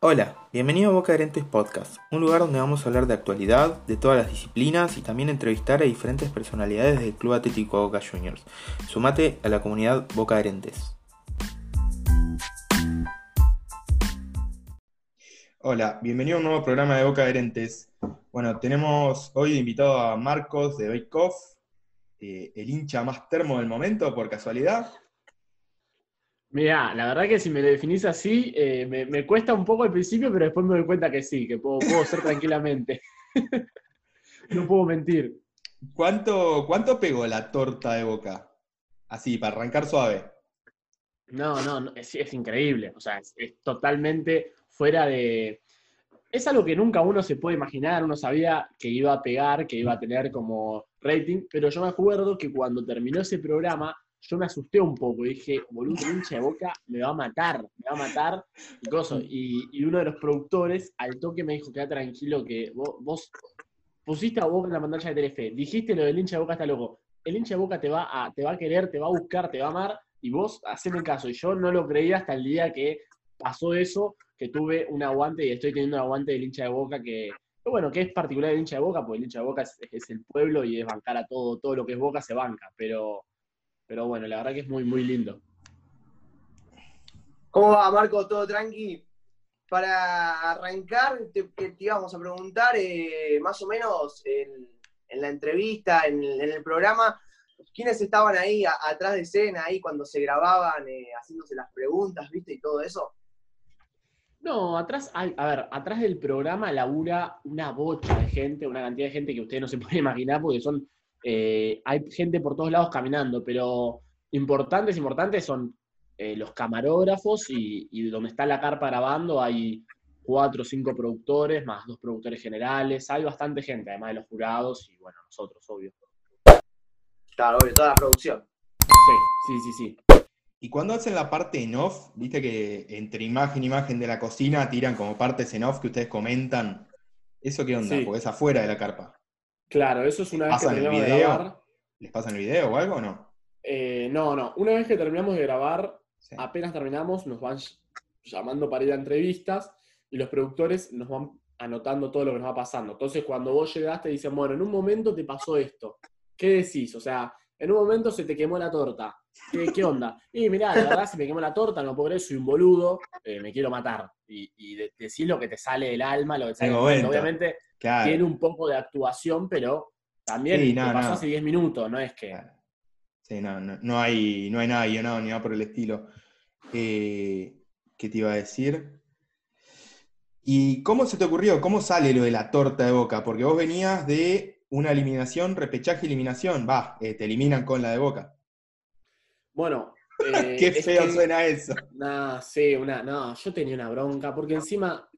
Hola, bienvenido a Boca Herentes Podcast, un lugar donde vamos a hablar de actualidad, de todas las disciplinas y también entrevistar a diferentes personalidades del Club Atlético Boca Juniors. Sumate a la comunidad Boca Herentes. Hola, bienvenido a un nuevo programa de Boca Herentes. Bueno, tenemos hoy invitado a Marcos de Bake eh, el hincha más termo del momento, por casualidad. Mira, la verdad que si me lo definís así, eh, me, cuesta un poco al principio, pero después me doy cuenta que sí, que puedo, ser tranquilamente. no puedo mentir. ¿Cuánto, ¿Cuánto pegó la torta de boca? Así, para arrancar suave. No, no, es, increíble. O sea, es, totalmente fuera de. Es algo que nunca uno se puede imaginar. Uno sabía que iba a pegar, que iba a tener como rating, pero yo me acuerdo que cuando terminó ese programa, yo me asusté un poco y dije, boludo, hincha de boca me va a matar, me va a matar y Y, uno de los productores al toque me dijo, queda tranquilo que vos, pusiste a Boca en la pantalla de Telefe, dijiste lo del hincha de boca está loco. El hincha de boca te va a, te va a querer, te va a buscar, te va a amar y vos haceme caso. Y yo no lo creía hasta el día que pasó eso, que tuve un aguante y estoy teniendo un aguante del hincha de boca que, bueno, que es particular del hincha de boca, porque el hincha de boca es el pueblo y es bancar a todo, todo lo que es boca se banca, pero pero bueno, la verdad que es muy, muy lindo. ¿Cómo va, Marco? ¿Todo tranqui? Para arrancar, te, íbamos a preguntar eh, más o menos en, la entrevista, en, el programa, ¿quiénes estaban ahí atrás de escena, ahí cuando se grababan, eh, haciéndose las preguntas, viste, y todo eso? No, atrás, a ver, atrás del programa labura una bocha de gente, una cantidad de gente que ustedes no se pueden imaginar porque son eh, hay gente por todos lados caminando, pero importantes, importantes son eh, los camarógrafos y, donde está la carpa grabando hay cuatro o cinco productores, más dos productores generales, hay bastante gente, además de los jurados y bueno, nosotros, obvio. Claro, obvio, toda la producción. Sí, sí, sí, sí. Y cuando hacen la parte en off, viste que entre imagen y imagen de la cocina tiran como partes en off que ustedes comentan. ¿Eso qué onda? Porque es afuera de la carpa. Claro, eso es una vez que terminamos de grabar. ¿Les pasan el video o algo o no? Eh, no, no. Una vez que terminamos de grabar, apenas terminamos, nos van llamando para ir a entrevistas y los productores nos van anotando todo lo que nos va pasando. Entonces, cuando vos llegaste, dicen, bueno, en un momento te pasó esto. ¿Qué decís? O sea, en un momento se te quemó la torta. ¿Qué, onda? Y mirá, la verdad, si me quemó la torta, no puedo creer, soy un boludo, eh, me quiero matar. Y, y decís lo que te sale del alma, lo que te sale Obviamente, tiene un poco de actuación, pero también pasó hace 10 minutos, no es que. Sí, no, no, hay, no hay nada ni nada por el estilo. Eh, ¿Qué te iba a decir? ¿Y cómo se te ocurrió? ¿Cómo sale lo de la torta de boca? Porque vos venías de una eliminación, repechaje, eliminación. Va, eh, te eliminan con la de boca. Bueno. Eh, Qué feo suena eso. No, sí, una, no, yo tenía una bronca, porque encima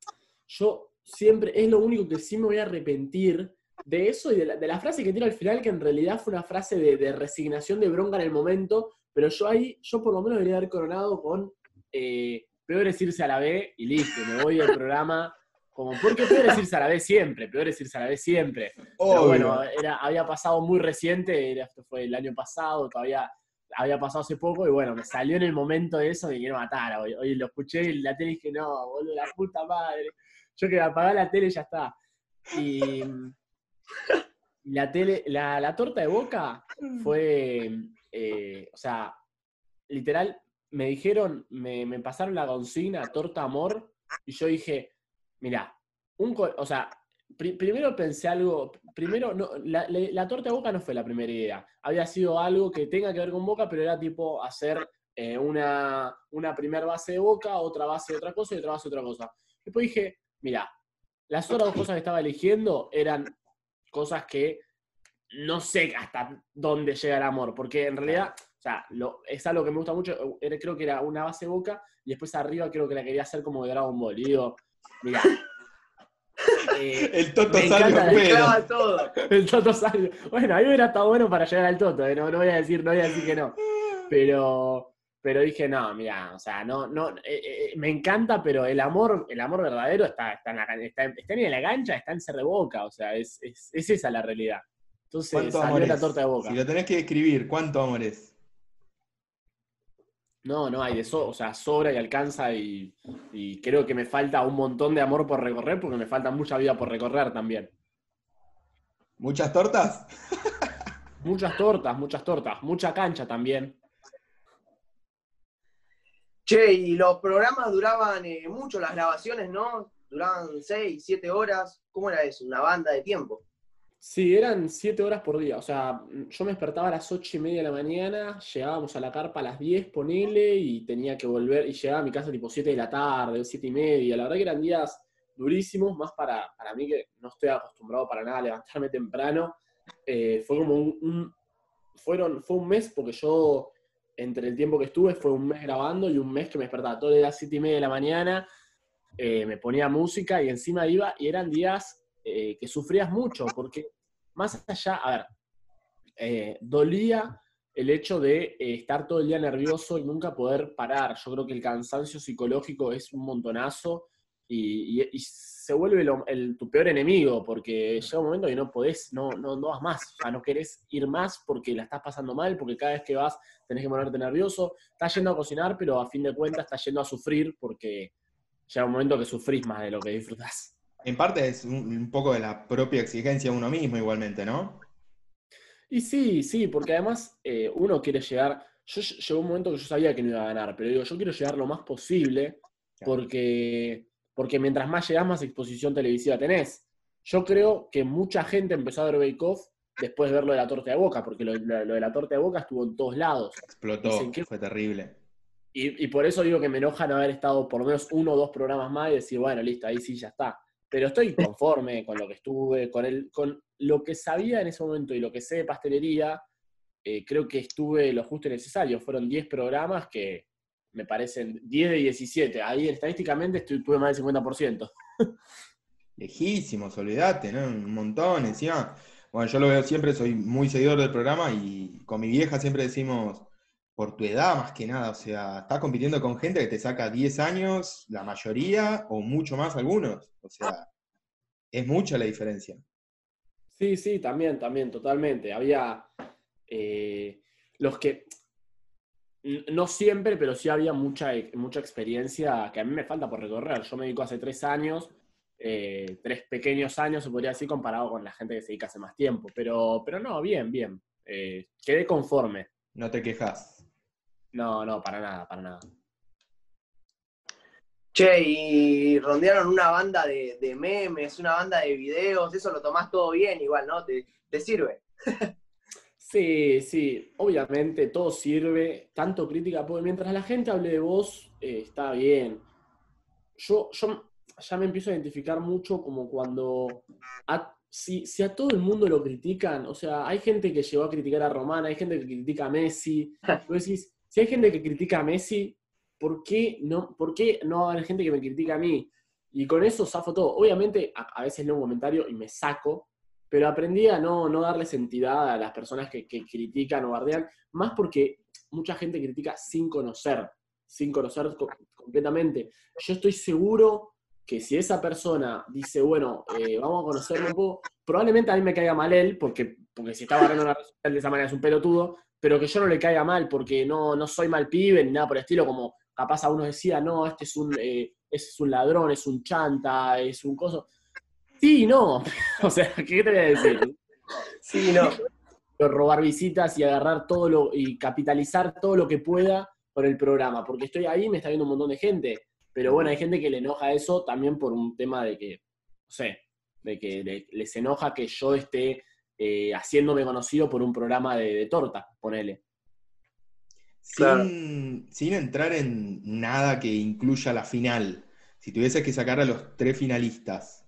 yo siempre, es lo único que sí me voy a arrepentir de eso y de la, frase que tiene al final, que en realidad fue una frase de, resignación, de bronca en el momento, pero yo ahí, yo por lo menos debería haber coronado con eh, peor es irse a la B y listo, me voy del programa. Como, porque peor es irse a la B siempre, peor es irse a la B siempre. Pero bueno, era, había pasado muy reciente, esto fue el año pasado, todavía había pasado hace poco, y bueno, me salió en el momento de eso, me quiero matar. Hoy, hoy lo escuché en la tele y dije, no, boludo, la puta madre yo que apagar la tele y ya está. Y la tele, la, torta de boca fue, eh, o sea, literal, me dijeron, me, pasaron la consigna, torta amor, y yo dije, mira, un, o sea, primero pensé algo, primero, no, la, torta de boca no fue la primera idea, había sido algo que tenga que ver con boca, pero era tipo hacer eh, una, una primera base de boca, otra base de otra cosa y otra base de otra cosa. Después dije, mira, las otras dos cosas que estaba eligiendo eran cosas que no sé hasta dónde llega el amor, porque en realidad, o sea, es algo que me gusta mucho, creo que era una base boca, y después arriba creo que la quería hacer como de Dragon Ball, y digo, mira. Eh, el Toto salió todo. El Toto salió. Bueno, a mí hubiera estado bueno para llegar al Toto, eh, no, no voy a decir, no voy a decir que no. Pero, pero dije, no, mira, o sea, no, no, eh, eh, me encanta, pero el amor, el amor verdadero está, está, en, la, está, está en la cancha, está en ser de boca, o sea, es, es, es esa la realidad. Entonces salió la torta de boca. Si lo tenés que describir, ¿cuánto amor es? No, no hay de eso, o sea, sobra y alcanza y, y creo que me falta un montón de amor por recorrer porque me falta mucha vida por recorrer también. ¿Muchas tortas? Muchas tortas, muchas tortas, mucha cancha también. Che, y los programas duraban eh, mucho, las grabaciones, ¿no? Duraban 6, 7 horas. ¿Cómo era eso? Una banda de tiempo. Sí, eran siete horas por día. O sea, yo me despertaba a las ocho y media de la mañana, llegábamos a la carpa a las 10, ponele, y tenía que volver, y llegaba a mi casa tipo 7 de la tarde, siete y media. La verdad que eran días durísimos, más para, para mí que no estoy acostumbrado para nada a levantarme temprano. Eh, fue como un, fueron, fue un mes, porque yo, entre el tiempo que estuve, fue un mes grabando y un mes que me despertaba todo las siete y media de la mañana, eh, me ponía música y encima iba, y eran días eh, que sufrías mucho, porque más allá, a ver, eh, dolía el hecho de eh, estar todo el día nervioso y nunca poder parar. Yo creo que el cansancio psicológico es un montonazo y, se vuelve el- tu peor enemigo, porque llega un momento que no podés, no, no, no vas más, o sea, no querés ir más porque la estás pasando mal, porque cada vez que vas tenés que ponerte nervioso, estás yendo a cocinar, pero a fin de cuentas estás yendo a sufrir porque llega un momento que sufrís más de lo que disfrutás. En parte es un, un poco de la propia exigencia a uno mismo igualmente, ¿no? Y sí, sí, porque además eh, uno quiere llegar. Yo ll- llegó un momento que yo sabía que no iba a ganar, pero digo, yo quiero llegar lo más posible Claro. porque, porque mientras más llegás, más exposición televisiva tenés. Yo creo que mucha gente empezó a ver Bake Off después de ver lo de la torta de boca, porque lo, lo- lo de la torta de boca estuvo en todos lados. Explotó, Dicen fue terrible. Y, y por eso digo que me enoja no haber estado por lo menos uno o dos programas más y decir, bueno, listo, ahí sí ya está. Pero estoy conforme con lo que estuve, con, el, con lo que sabía en ese momento y lo que sé de pastelería. eh, creo que estuve lo justo y necesario. Fueron 10 programas que me parecen 10 de 17. Ahí estadísticamente estuve, tuve más del 50%. Lejísimos, olvídate, ¿no? Un montón. Encima, bueno, yo lo veo siempre, soy muy seguidor del programa y con mi vieja siempre decimos, por tu edad más que nada, o sea, estás compitiendo con gente que te saca 10 años, la mayoría, o mucho más algunos. O sea, es mucha la diferencia. Sí, sí, también, también, totalmente. Había eh, los que, no siempre, pero sí había mucha, mucha experiencia que a mí me falta por recorrer. Yo me dedico hace tres años, eh, tres pequeños años, se podría decir, comparado con la gente que se dedica hace más tiempo. Pero, pero no, bien, bien. Eh, quedé conforme. No te quejas. No, no, para nada, para nada. Che, y rondearon una banda de, de memes, una banda de videos, eso lo tomás todo bien igual, ¿no? Te, te sirve. Sí, sí, obviamente todo sirve, tanto crítica, porque mientras la gente hable de vos, eh, está bien. Yo, yo ya me empiezo a identificar mucho como cuando, a- si, si a todo el mundo lo critican, o sea, hay gente que llegó a criticar a Román, hay gente que critica a Messi, vos decís, si hay gente que critica a Messi, ¿por qué no, por qué no haber gente que me critica a mí? Y con eso zafo todo. Obviamente, a, a veces leo un comentario y me saco, pero aprendí a no, no darles entidad a las personas que, que critican o bardean, más porque mucha gente critica sin conocer, sin conocer co- completamente. Yo estoy seguro que si esa persona dice, bueno, eh, vamos a conocerlo un poco, probablemente a mí me caiga mal él, porque, porque si está barriendo una red social de esa manera es un pelotudo, pero que yo no le caiga mal, porque no, no soy mal pibe ni nada por el estilo, como capaz a uno decía, no, este es un, eh, ese es un ladrón, es un chanta, es un coso. Sí, y no. o sea, ¿qué te voy a decir? Sí, no. robar visitas y agarrar todo lo y capitalizar todo lo que pueda por el programa, porque estoy ahí, me está viendo un montón de gente, pero bueno, hay gente que le enoja eso también por un tema de que, no sé, de que le- les enoja que yo esté eh, haciéndome conocido por un programa de, de torta, ponele. Claro. Sin, sin entrar en nada que incluya la final, si tuvieses que sacar a los tres finalistas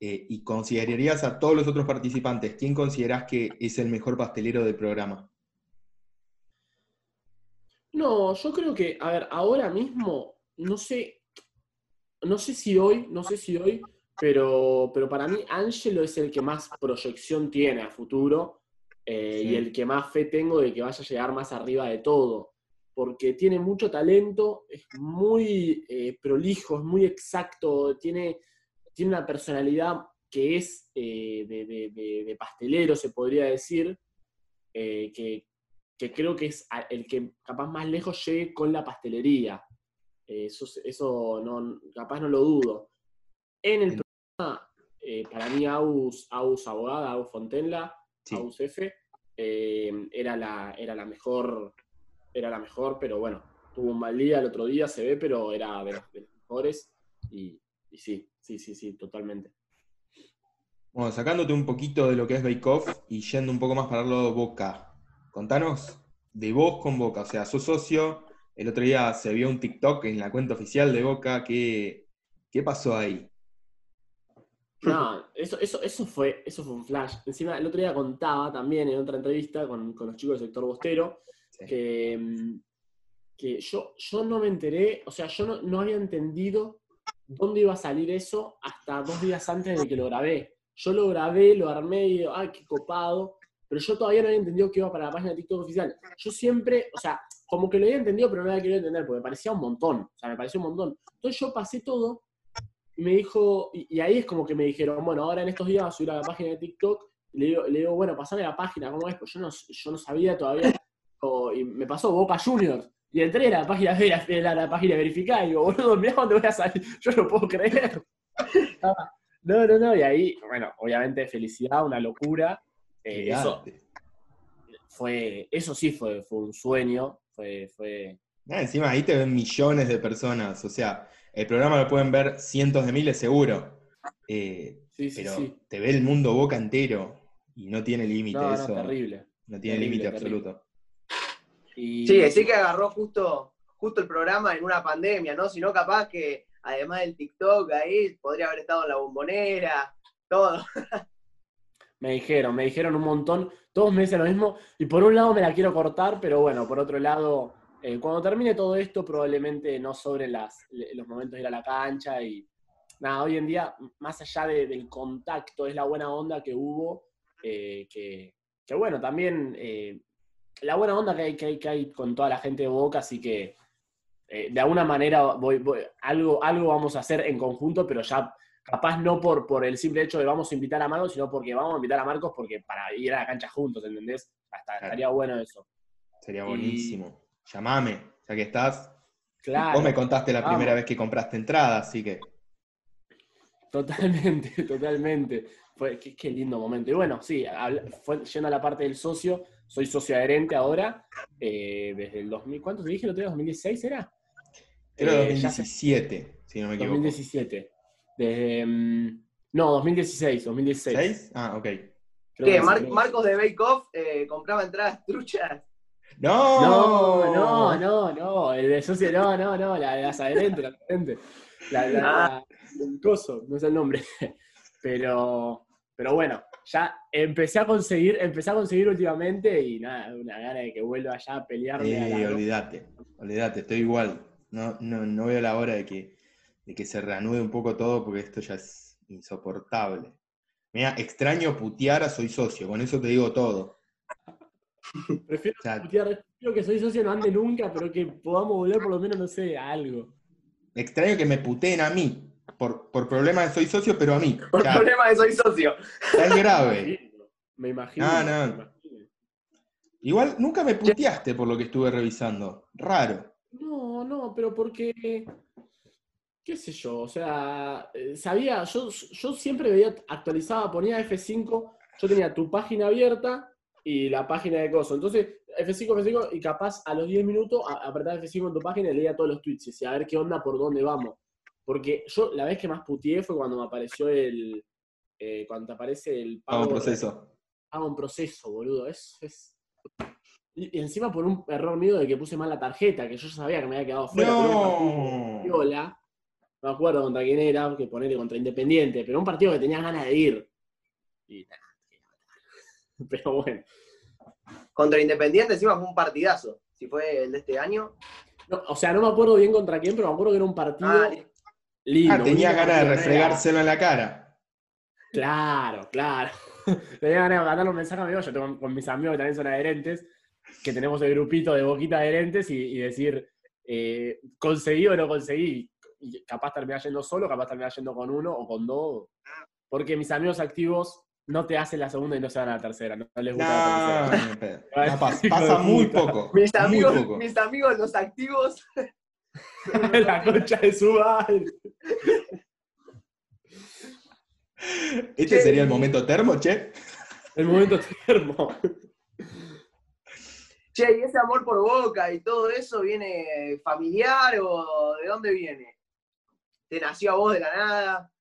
eh, y considerarías a todos los otros participantes, ¿quién considerás que es el mejor pastelero del programa? No, yo creo que, a ver, ahora mismo, no sé, no sé si hoy, no sé si hoy, pero, pero para mí Angelo es el que más proyección tiene a futuro eh, Sí. y el que más fe tengo de que vaya a llegar más arriba de todo, porque tiene mucho talento, es muy eh, prolijo, es muy exacto, tiene, tiene una personalidad que es eh, de, de- de- de pastelero, se podría decir, eh, que, que creo que es el que capaz más lejos llegue con la pastelería. Eso, eso no, capaz no lo dudo. En el eh, para mí, Aus, Aus Abogada, Aus Fontenla, Sí. Aus F, eh, era, la, era la mejor, era la mejor, pero bueno, tuvo un mal día el otro día, se ve, pero era de los, de los mejores. Y, y sí, sí, sí, sí, totalmente. Bueno, sacándote un poquito de lo que es Bake Off y yendo un poco más para el lado Boca. Contanos de vos con Boca. O sea, sos socio. El otro día se vio un TikTok en la cuenta oficial de Boca. ¿Qué, qué pasó ahí? No, eso, eso, eso, fue, eso fue un flash. Encima, el otro día contaba también en otra entrevista con, con los chicos del sector bostero Sí. que, mm, que yo, yo no me enteré, o sea, yo no, no había entendido dónde iba a salir eso hasta dos días antes de que lo grabé. Yo lo grabé, lo armé y digo, ay, qué copado, pero yo todavía no había entendido que iba para la página de TikTok oficial. Yo siempre, o sea, como que lo había entendido, pero no había querido entender, porque me parecía un montón, o sea, me parecía un montón. Entonces yo pasé todo y me dijo, y, y ahí es como que me dijeron, bueno, ahora en estos días vas a subir a la página de TikTok, y le digo, le digo bueno, pasame la página, ¿cómo es? Pues yo no, yo no sabía todavía, o- y me pasó Boca Juniors, y entré a la página, de la, la página verificada, y digo, boludo, mirá dónde voy a salir, yo no puedo creer. Ah, No, no, no, y ahí, bueno, obviamente felicidad, una locura, eh, eso, fue, eso sí fue, fue un sueño, fue, fue, Ah, encima ahí te ven millones de personas. O sea, el programa lo pueden ver cientos de miles seguro. Eh, sí, sí, pero sí. te ve el mundo Boca entero. Y no tiene límite No, no, eso. terrible. No tiene límite absoluto. Y, Sí, decir que agarró justo, justo el programa en una pandemia, ¿no? Si no, capaz que además del TikTok ahí podría haber estado en la bombonera, todo. Me dijeron, me dijeron un montón, todos me dicen lo mismo, y por un lado me la quiero cortar, pero bueno, por otro lado, eh, cuando termine todo esto, probablemente no sobre las, los momentos de ir a la cancha y nada, hoy en día, más allá de- del contacto, es la buena onda que hubo, eh, que, que bueno, también eh, la buena onda que hay, que, hay, que hay con toda la gente de Boca, así que de alguna manera voy, voy- algo, algo vamos a hacer en conjunto, pero ya capaz no por, por el simple hecho de vamos a invitar a Marcos, sino porque vamos a invitar a Marcos porque para ir a la cancha juntos, ¿entendés? Hasta, estaría bueno eso. Sería Y- buenísimo. Llamame, ya que estás. Claro. Vos me contaste la vamos. primera vez que compraste entrada, así que. Totalmente, totalmente. Fue, qué, qué lindo momento. Y bueno, sí, fue, yendo a la parte del socio, soy socio adherente ahora, eh, desde el 2000, ¿cuánto te dije el otro día? ¿2016 era? Era Eh, ya hace- 2017, si no me equivoco. 2017. Desde, mm, no, 2016, 2016. ¿Seis? Ah, ok. Creo ¿Qué? Mar-. Marcos de Bake Off eh, compraba entradas truchas. ¡No! No, no, no, no, el de socio, no, no, no, la de las adherentes, la adherente. La, la, la- el coso, no sé el nombre. Pero, pero bueno, ya empecé a conseguir, empecé a conseguir últimamente y nada, una gana de que vuelva allá a pelearme a Eh, la- olvídate, olvídate, estoy igual. No, no, no veo la hora de que, de que se reanude un poco todo porque esto ya es insoportable. Mira, extraño putear a soy socio, con eso te digo todo. Prefiero, O sea, putear, prefiero que soy socio no ande nunca, pero que podamos volver por lo menos, no sé, a algo. extraño que me puteen a mí, por, por problemas de soy socio, pero a mí. Por O sea, problema de soy socio. tan grave. Me imagino. No, me no. imagino. Igual nunca me puteaste por lo que estuve revisando. Raro. No, no, pero porque, qué sé yo, o sea, eh, sabía, yo, yo siempre veía, actualizaba, ponía F5, yo tenía tu página abierta y la página de coso. Entonces, F5, F5, y capaz a los 10 minutos a- apretaba F5 en tu página y leía todos los tweets y a ver qué onda, por dónde vamos. Porque yo la vez que más puteé fue cuando me apareció el, eh, cuando te aparece el Hago un pago- proceso. hago un proceso, boludo. Es, es... Y y encima por un error mío de que puse mal la tarjeta, que yo ya sabía que me había quedado fuera. No. Viola, no me acuerdo contra quién era, que ponerle contra Independiente, pero un partido que tenía ganas de ir. Y nada, pero bueno. Contra Independiente encima fue un partidazo. Si fue el de este año. No, o sea, no me acuerdo bien contra quién, pero me acuerdo que era un partido Ah, lindo. Ah, tenía ganas de refregárselo en la cara. Claro, claro. Tenía ganas de mandarle un mensaje a mi yo tengo con mis amigos que también son adherentes, que tenemos el grupito de boquita adherentes y, y decir, eh, conseguí o no conseguí. Y capaz terminar yendo solo, capaz terminar yendo con uno o con dos. Porque mis amigos activos no te hacen la segunda y no se van a la tercera. No, les gusta la tercera. no, pasa, muy poco. Mis muy amigos, poco. mis amigos, los activos. la concha de su madre. Este sería el momento termo, che. El momento termo. Che, ¿y ese amor por Boca y todo eso viene familiar o de dónde viene? ¿Te nació a vos de la nada?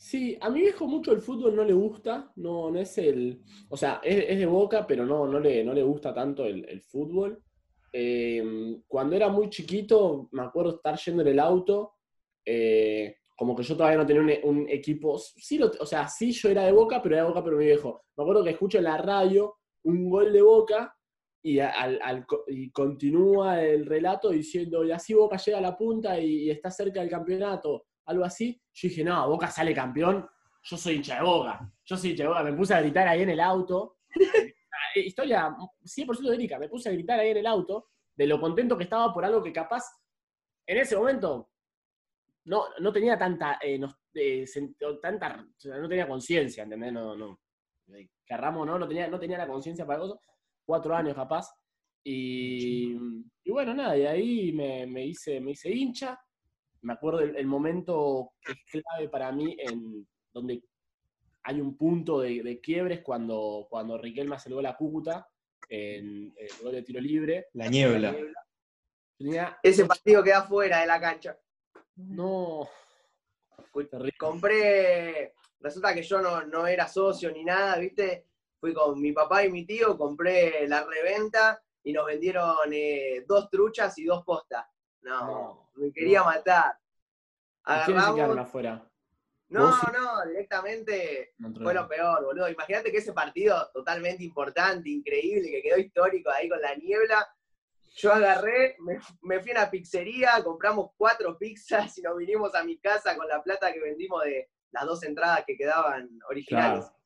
Sí, a mi viejo mucho el fútbol no le gusta, no, no es el, o sea, es, de Boca, pero no, no, le, no le gusta tanto el, fútbol. Eh, cuando era muy chiquito, me acuerdo estar yendo en el auto, eh, como que yo todavía no tenía un, equipo, sí lo- o sea, sí yo era de Boca, pero era de Boca pero mi viejo. Me acuerdo que escucho en la radio un gol de Boca y, al- al y continúa el relato diciendo, y así Boca llega a la punta y, y está cerca del campeonato, algo así. Yo dije, no, Boca sale campeón, yo soy hincha de Boca, yo soy hincha de Boca. Me puse a gritar ahí en el auto. Eh, Historia 100% verídica, me puse a gritar ahí en el auto de lo contento que estaba por algo que capaz en ese momento no, no tenía tanta, eh, nos- eh, tanta no tenía conciencia, ¿entendés? No, no. Querramos, ¿no? No tenía, no tenía la conciencia para eso. Cuatro años capaz. Y, y bueno, nada, y ahí me, me hice, me hice hincha. Me acuerdo el, el momento que es clave para mí en donde hay un punto de, de quiebres cuando, cuando Riquelme hace el gol a Cúcuta, en el gol de tiro libre. La niebla. Tenía- Ese partido queda fuera de la cancha. no, terrible. Compré, resulta que yo no, no era socio ni nada, ¿viste? Fui con mi papá y mi tío, compré la reventa y nos vendieron eh, dos truchas y dos postas. No, No, me quería no. matar. ¿Y quiénes se quedaron Agarramos. afuera? No, no, directamente fue lo peor, boludo. Imagínate que ese partido totalmente importante, increíble, que quedó histórico ahí con la niebla. Yo agarré, me, me fui a una pizzería, compramos cuatro pizzas y nos vinimos a mi casa con la plata que vendimos de las dos entradas que quedaban originales. Claro.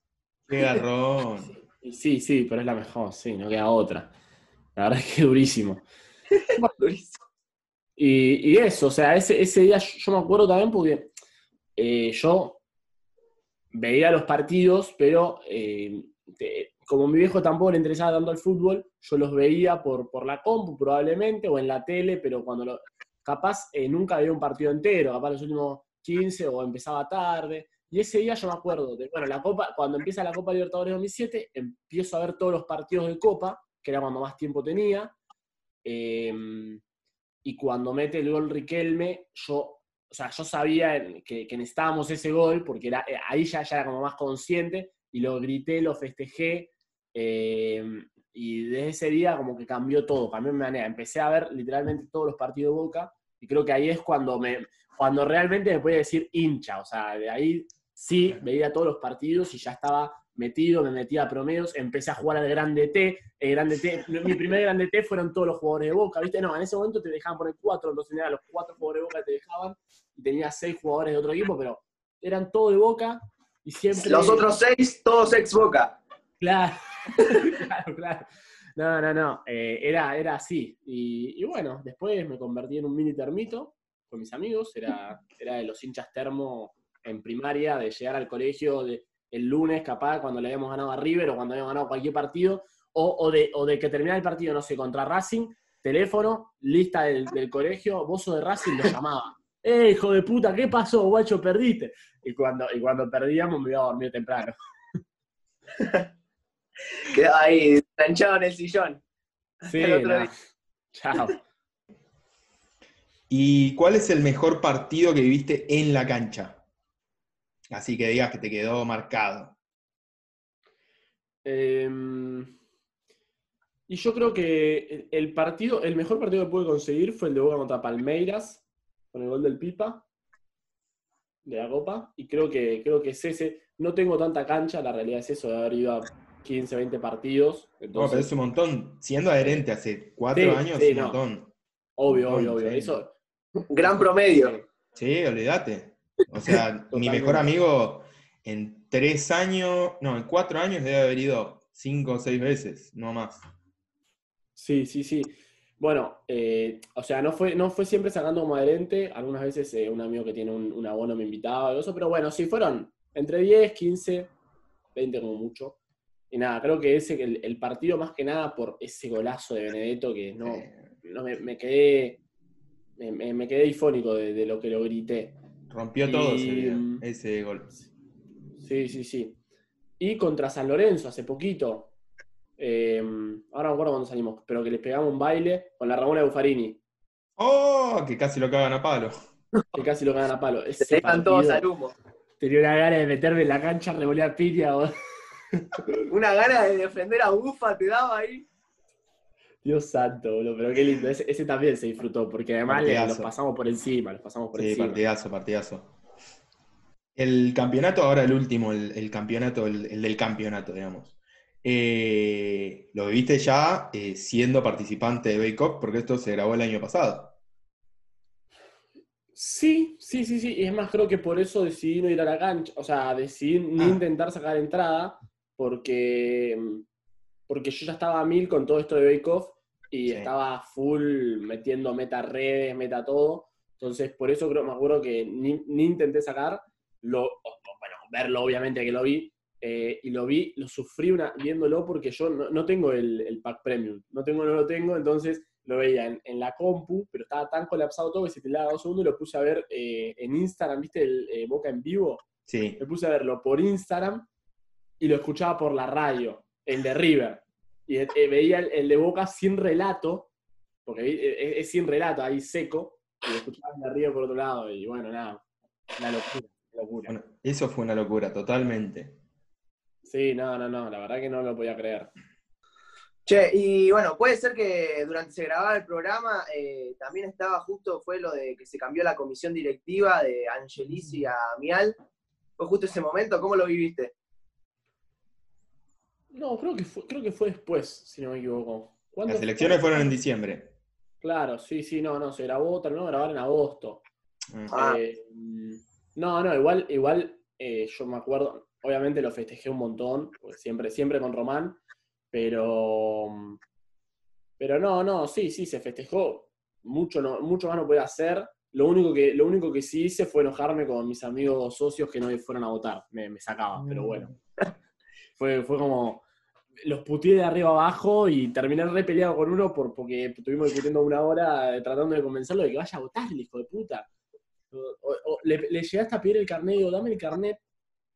Qué garrón. Sí, sí, pero es la mejor, sí, no queda otra. La verdad es que durísimo. Durísimo. Y, eso, o sea, ese, ese día yo, me acuerdo también porque eh, yo veía los partidos, pero eh, como mi viejo tampoco le interesaba tanto el fútbol, yo los veía por, por la compu probablemente o en la tele, pero cuando lo, capaz eh, nunca veía un partido entero, capaz los últimos 15 o empezaba tarde. Y ese día yo me acuerdo de, bueno, la Copa, cuando empieza la Copa Libertadores 2007, empiezo a ver todos los partidos de Copa, que era cuando más tiempo tenía. eh, y cuando mete el gol Riquelme, yo, o sea, yo sabía que, que necesitábamos ese gol, porque era, eh, ahí ya, ya era como más consciente, y lo grité, lo festejé, eh, y desde ese día como que cambió todo, cambió mi manera. Empecé a ver literalmente todos los partidos de Boca, y creo que ahí es cuando, me, cuando realmente me podía decir hincha, o sea, de ahí sí, veía todos los partidos y ya estaba metido, me metía a promedios, empecé a jugar al Grande T, el Grande T, mi primer Grande T fueron todos los jugadores de Boca, ¿viste? No, en ese momento te dejaban poner cuatro, entonces eran los cuatro jugadores de Boca te dejaban, y tenía seis jugadores de otro equipo, pero eran todos de Boca, y siempre... Los otros seis, todos ex boca. Claro, claro, claro. No, no, no, eh, era, era así. Y, y bueno, después me convertí en un mini termito con mis amigos, era, era de los hinchas termo en primaria, de llegar al colegio de, el lunes, capaz, cuando le habíamos ganado a River o cuando habíamos ganado cualquier partido, o, o de, o de que terminara el partido, no sé, contra Racing, teléfono, lista del, del colegio, vos sos de Racing, lo llamaba. ¡Eh, hijo de puta, qué pasó, guacho, perdiste! Y cuando, y cuando perdíamos me iba a dormir temprano. Quedaba ahí, planchado en el sillón. Sí, El otro no. día. Chao. ¿Y cuál es el mejor partido que viviste en la cancha? Así que digas que te quedó marcado. Em, y yo creo que el partido, el mejor partido que pude conseguir fue el de Boca contra Palmeiras, con el gol del Pipa, de la Copa. Y creo que, creo que es ese. No tengo tanta cancha, la realidad es eso, de haber ido a 15, 20 partidos. No, pero es un montón. Siendo adherente hace cuatro Sí, años, sí, un no. montón. obvio, montón, obvio, obvio. sí. Eso, Gran promedio. Sí, olvídate. O sea, mi mejor amigo en tres años, no, en cuatro años debe haber ido cinco o seis veces, no más. Sí, sí, sí. Bueno, eh, o sea, no fue, no fue siempre sacando como adherente. Algunas veces eh, un amigo que tiene un, un abono me invitaba y eso, pero bueno, sí, fueron entre 10, 15 20 como mucho. Y nada, creo que ese, el, el partido más que nada por ese golazo de Benedetto que no, no me, me quedé me quedé difónico de, de lo que lo grité. Rompió todo ese, Y- día, ese gol. Sí, sí, sí. Y contra San Lorenzo hace poquito. eh, ahora no me acuerdo cuándo salimos, pero que les pegamos un baile con la Ramona Buffarini, ¡Oh! Que casi lo cagan a palo. que casi lo ganan a palo. Se Ese dejan todos al humo. tenía una gana de meterme en la cancha, revolear piña. Una gana de defender a Bufa te daba ahí. Dios santo, boludo, pero qué lindo. Ese, ese también se disfrutó, porque además le- los pasamos por encima, los pasamos por Sí, encima. partidazo, partidazo. El campeonato, ahora el último, el, el campeonato, el, el del campeonato, digamos. Eh, lo viviste ya eh, siendo participante de Bake Off, porque esto se grabó el año pasado. Sí, sí, sí, sí. Y es más, creo que por eso decidí no ir a la cancha. O sea, decidí ni Ah. intentar sacar entrada, porque, porque yo ya estaba a mil con todo esto de Bake Off y Sí. estaba full metiendo meta redes, meta todo. Entonces, por eso creo, me acuerdo que ni, ni intenté sacar. Lo, bueno, verlo obviamente que lo vi. eh, y lo vi, lo sufrí una, viéndolo porque yo no, no tengo el, el pack premium. No tengo, no lo tengo, entonces lo veía en, en la compu, pero estaba tan colapsado todo que se te daba dos segundos y lo puse a ver eh, en Instagram, ¿viste? El eh, Boca en vivo. Sí. Me puse a verlo por Instagram y lo escuchaba por la radio, el de River. Y eh, veía el, el de Boca sin relato, porque vi- eh, es, sin relato, ahí seco, y lo escuchaba el de River por otro lado. Y bueno, nada, una locura, una locura. Bueno, eso fue una locura, totalmente. Sí, no, no, no, la verdad que no lo podía creer. Che, y bueno, puede ser que durante se grababa el programa eh, también estaba justo, fue lo de que se cambió la comisión directiva de Angelisi a Mial. ¿Fue justo ese momento? ¿Cómo lo viviste? No, creo que fue, creo que fue después, si no me equivoco. ¿Cuándo Las fue? elecciones fueron en diciembre. Claro, sí, sí, no, no, se grabó, terminó de grabar en agosto. Mm. Ah. Eh, no, no, igual, igual eh, yo me acuerdo, obviamente lo festejé un montón, siempre, siempre con Román, pero, pero no, no, sí, sí, se festejó, mucho, no, mucho más no podía hacer. Lo único, que, lo único que sí hice fue enojarme con mis amigos socios que no fueron a votar, me, me sacaban, pero bueno. Fue, fue como, los puteé de arriba abajo y terminé re peleado con uno por, porque estuvimos discutiendo una hora eh, tratando de convencerlo de que vaya a votar, hijo de puta. Le, le llegaste a pedir el carnet, digo, dame el carnet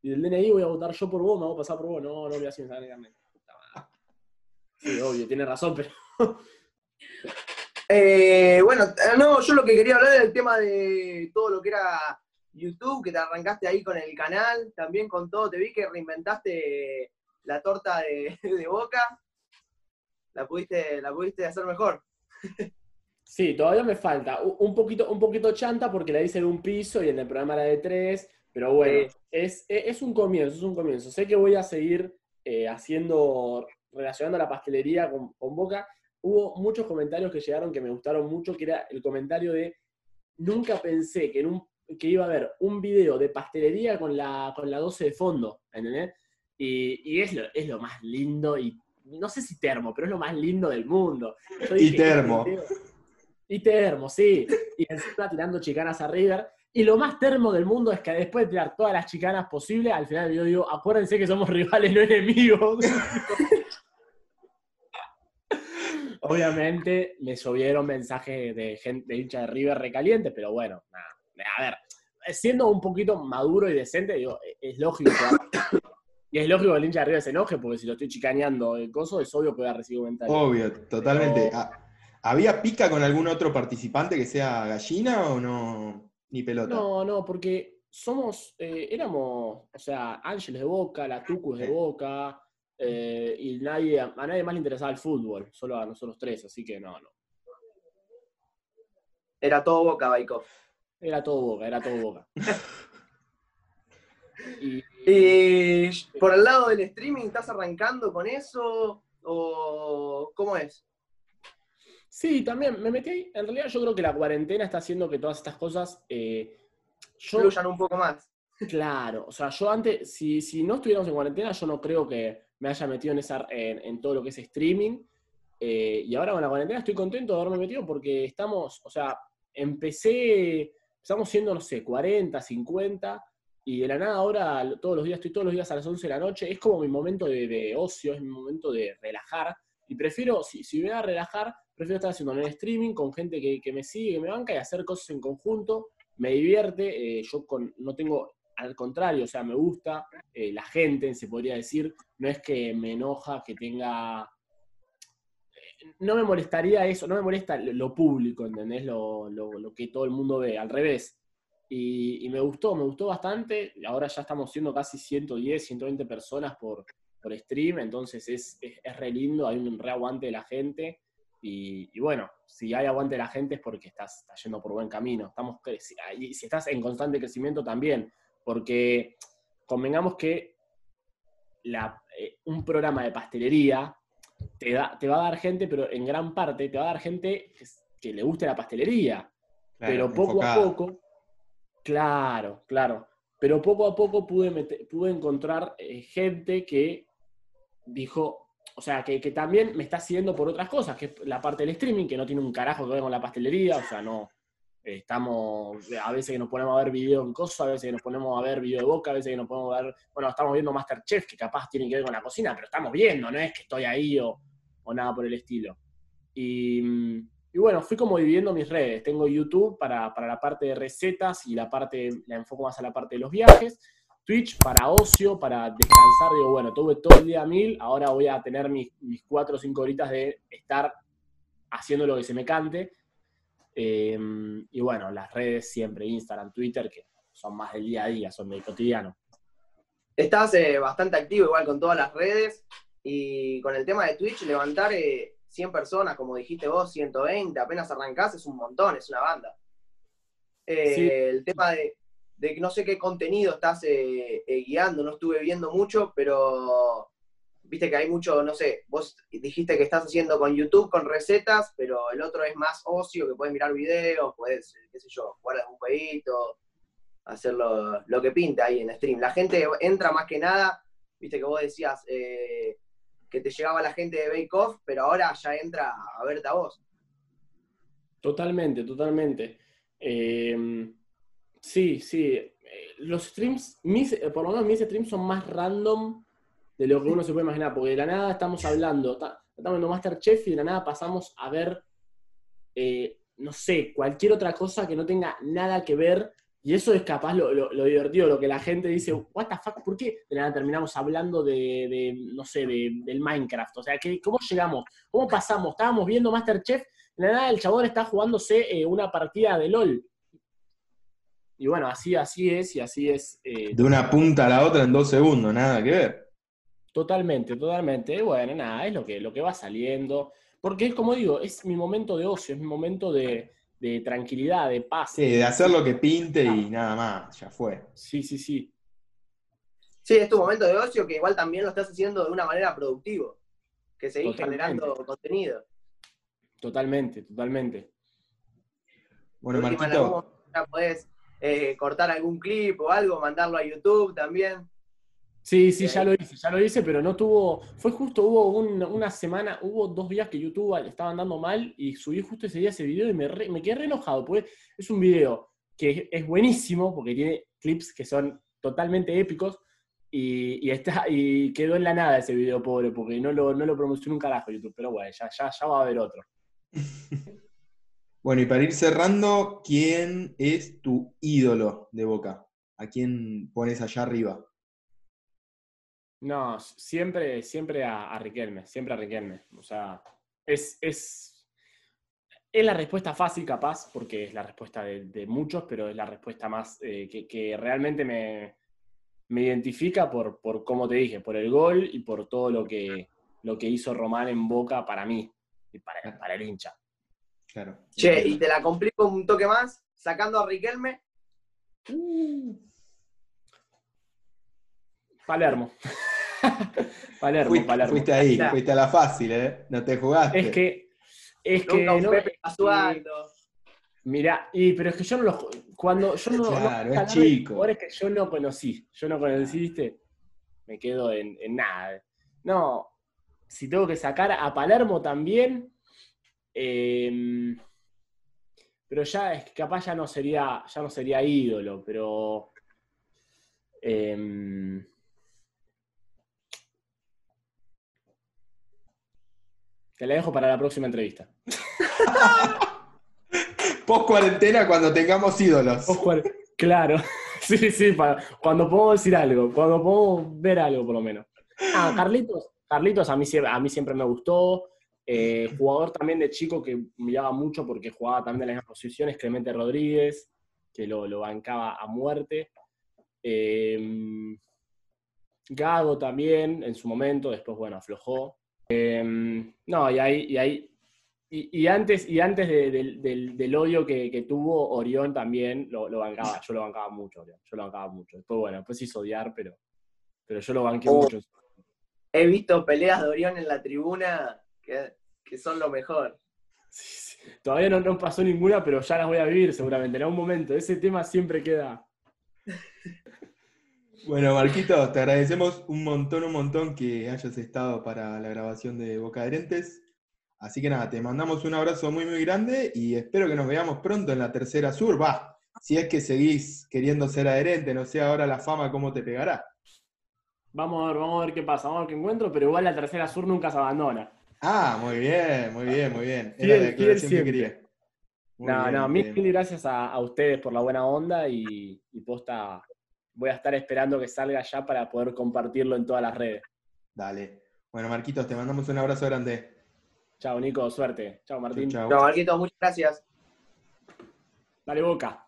y del DNI voy a votar yo por vos, me voy a pasar por vos. No, no voy a hacer el carnet. Sí, obvio, tiene razón, pero Eh, bueno, eh, no, yo lo que quería hablar era el tema de todo lo que era YouTube, que te arrancaste ahí con el canal, también con todo, te vi que reinventaste la torta de, de boca, la pudiste, la pudiste hacer mejor. sí, todavía me falta. Un poquito, un poquito chanta porque la hice de un piso y en el programa era de tres, pero bueno, es, es es un comienzo, es un comienzo. Sé que voy a seguir eh, haciendo, relacionando la pastelería con, con Boca. Hubo muchos comentarios que llegaron que me gustaron mucho, que era el comentario de nunca pensé que, en un, que iba a haber un video de pastelería con la, con la 12 de fondo, ¿entendés? Y, y es, lo, es lo más lindo y no sé si termo, pero es lo más lindo del mundo. Yo Y termo. "Este video- Y termo, sí. Y encima tirando chicanas a River. Y lo más termo del mundo es que después de tirar todas las chicanas posibles, al final video digo, acuérdense que somos rivales, no enemigos. Obviamente me llovieron mensajes de gente de hincha de River recaliente, pero bueno, nada. A ver, siendo un poquito maduro y decente, digo, es lógico que y es lógico que el hincha de River se enoje, porque si lo estoy chicaneando el coso, es obvio que voy a recibir comentarios. Obvio, totalmente. Pero- Ah, ¿Había pica con algún otro participante que sea gallina o no? Ni pelota. No, no, porque somos, eh, éramos, o sea, Ángeles de Boca, la Tucu es de Boca, eh, y nadie, a nadie más le interesaba el fútbol, solo a nosotros tres, así que no, no. Era todo boca, Baikov. Era todo Boca, era todo Boca. Y, Y por el lado del streaming, ¿estás arrancando con eso? ¿O cómo es? sí, también me metí ahí. En realidad yo creo que la cuarentena está haciendo que todas estas cosas... eh, yo, Fluyan un poco más. Claro, o sea, yo antes, si, si no estuviéramos en cuarentena, yo no creo que me haya metido en, esa, en, en todo lo que es streaming. Eh, y ahora con la cuarentena estoy contento de haberme metido porque estamos, o sea, empecé, empezamos siendo, no sé, 40, 50, Y de la nada ahora, todos los días, estoy todos los días a las 11 de la noche, es como mi momento de, ocio, es mi momento de relajar. Y prefiero, si, si voy a relajar, prefiero estar haciendo en streaming con gente que, me sigue, que me banca y hacer cosas en conjunto. Me divierte, eh, yo con, no tengo, al contrario, o sea, me gusta eh, la gente, se podría decir. No es que me enoja que tenga no me molestaría eso, no me molesta lo, público, ¿entendés? Lo, que todo el mundo ve, al revés. Y, me gustó, me gustó bastante. Ahora ya estamos siendo casi 110, 120 personas por, por stream, entonces es, es, re lindo, hay un re aguante de la gente. Y, bueno, si hay aguante de la gente es porque estás, yendo por buen camino. Estamos, y si estás en constante crecimiento también, porque convengamos que la, eh, un programa de pastelería te, va a dar gente, pero en gran parte te va a dar gente que, le guste la pastelería. pero poco a poco, claro, claro. Pero poco a poco pude, pude encontrar eh, gente que dijo, o sea, que, también me está siguiendo por otras cosas, que es la parte del streaming, que no tiene un carajo que ver con la pastelería, o sea, no. Estamos, a veces que nos ponemos a ver video en coso, a veces que nos ponemos a ver video de boca, a veces que nos ponemos a ver, bueno, estamos viendo Masterchef, que capaz tiene que ver con la cocina, pero estamos viendo, no es que estoy ahí o, o nada por el estilo. Y, bueno, fui como dividiendo mis redes. Tengo YouTube para, la parte de recetas y la parte, la enfoco más a la parte de los viajes. Twitch para ocio, para descansar. Digo, bueno, tuve todo el día mil, ahora voy a tener mis, mis cuatro o cinco horitas de estar haciendo lo que se me cante. Em, y bueno, las redes siempre, Instagram, Twitter, que son más del día a día, son del cotidiano. Estás eh, bastante activo igual con todas las redes. Y con el tema de Twitch, levantar 100 eh, personas, como dijiste vos, 120, apenas arrancás, es un montón, es una banda. Eh, el tema de, de, no sé qué contenido estás eh, guiando, no estuve viendo mucho, pero viste que hay mucho, no sé, vos dijiste que estás haciendo con YouTube, con recetas, pero el otro es más ocio, que puedes mirar videos, puedes, qué sé yo, jugar algún jueguito, hacer lo, lo, que pinta ahí en stream. La gente entra más que nada, viste que vos decías, eh, que te llegaba la gente de Bake Off, pero ahora ya entra a verte a vos. Totalmente, totalmente. Em, sí, sí. Los streams, mis, por lo menos mis streams son más random de lo que uno se puede imaginar, porque de la nada estamos hablando, estamos viendo Masterchef y de la nada pasamos a ver, eh, no sé, cualquier otra cosa que no tenga nada que ver y eso es capaz lo, divertido, lo que la gente dice, what the fuck, ¿por qué de nada terminamos hablando de, no sé, del Minecraft? O sea, ¿cómo llegamos? ¿Cómo pasamos? Estábamos viendo Masterchef, de nada el chabón está jugándose eh, una partida de LOL. Y bueno, así, así es, y así es. Eh, de una punta a la otra en dos segundos, nada que ver. Totalmente, totalmente. Bueno, nada, es lo que, lo que va saliendo. Porque es como digo, es mi momento de ocio, es mi momento de, de tranquilidad, de paz. Sí, de hacer lo que pinte y nada más, ya fue. Sí, sí, sí. Sí, es tu momento de ocio que igual también lo estás haciendo de una manera productiva, que seguís generando contenido. Totalmente, totalmente. Bueno, Marquito. Ya podés eh, cortar algún clip o algo, mandarlo a YouTube también. Sí, sí, ya lo hice, ya lo hice, pero no tuvo. Fue justo, hubo una semana, hubo dos días que YouTube le estaba andando mal y subí justo ese día ese video y me, me quedé re enojado, porque es un video que es, buenísimo, porque tiene clips que son totalmente épicos y, está, y quedó en la nada ese video, pobre, porque no lo, no lo promocionó un carajo YouTube, pero bueno, ya, ya, ya va a haber otro. bueno, y para ir cerrando, ¿quién es tu ídolo de Boca? ¿A quién pones allá arriba? No, siempre, siempre a, Riquelme, siempre a Riquelme. O sea, es, es, es, la respuesta fácil, capaz, porque es la respuesta de, muchos, pero es la respuesta más eh, que, realmente me, identifica por, por, como te dije, por el gol y por todo lo que, lo que hizo Román en Boca para mí y para, para el hincha. Claro. Che, y te la complico un toque más, sacando a Riquelme. Uh. Palermo. Palermo, fuiste, Palermo. Fuiste ahí, fuiste a la fácil, ¿eh? No te jugaste. Es que. Es que. No, Mira, y, pero es que yo no lo. Cuando yo no. Claro, es chico. Ahora es que yo no conocí. Yo no conocí, ¿viste? Me quedo en, nada. No. Si tengo que sacar a Palermo también. Em, pero ya es que capaz ya no sería, ya no sería ídolo, pero Em, te la dejo para la próxima entrevista. Post cuarentena cuando tengamos ídolos. Claro, sí, sí, para- cuando puedo decir algo, cuando puedo ver algo por lo menos. Ah, Carlitos, Carlitos a mí, a mí siempre me gustó. Eh, jugador también de chico que miraba mucho porque jugaba también en las mismas posiciones, Clemente Rodríguez, que lo, lo bancaba a muerte. Eh, Gago también en su momento, después, bueno, aflojó. Eh, no, y ahí, y ahí y, y antes, y antes de- del, del- del odio que, que tuvo, Orión también lo, lo bancaba. Yo lo bancaba mucho, Orión. Yo lo bancaba mucho. Después, bueno, después hizo odiar, pero, pero yo lo banqué Oh. mucho. He visto peleas de Orión en la tribuna que, que son lo mejor. Sí, sí. Todavía no, no pasó ninguna, pero ya las voy a vivir seguramente en algún momento. Ese tema siempre queda. Bueno, Marquitos, te agradecemos un montón, un montón que hayas estado para la grabación de Boca Adherentes. Así que nada, te mandamos un abrazo muy, muy grande y espero que nos veamos pronto en la tercera sur. Va, si es que seguís queriendo ser adherente, no sé ahora la fama cómo te pegará. Vamos a ver, vamos a ver qué pasa, vamos a ver qué encuentro, pero igual la tercera sur nunca se abandona. Ah, muy bien, muy bien, muy bien. Fiel, Era la fiel aclaración que quería. Muy No, bien, no, mil, mil gracias a, a ustedes por la buena onda y, y posta, voy a estar esperando que salga ya para poder compartirlo en todas las redes. Dale. Bueno, Marquitos, te mandamos un abrazo grande. Chao, Nico, suerte. Chao, Martín. No, Marquitos, muchas gracias. Dale boca.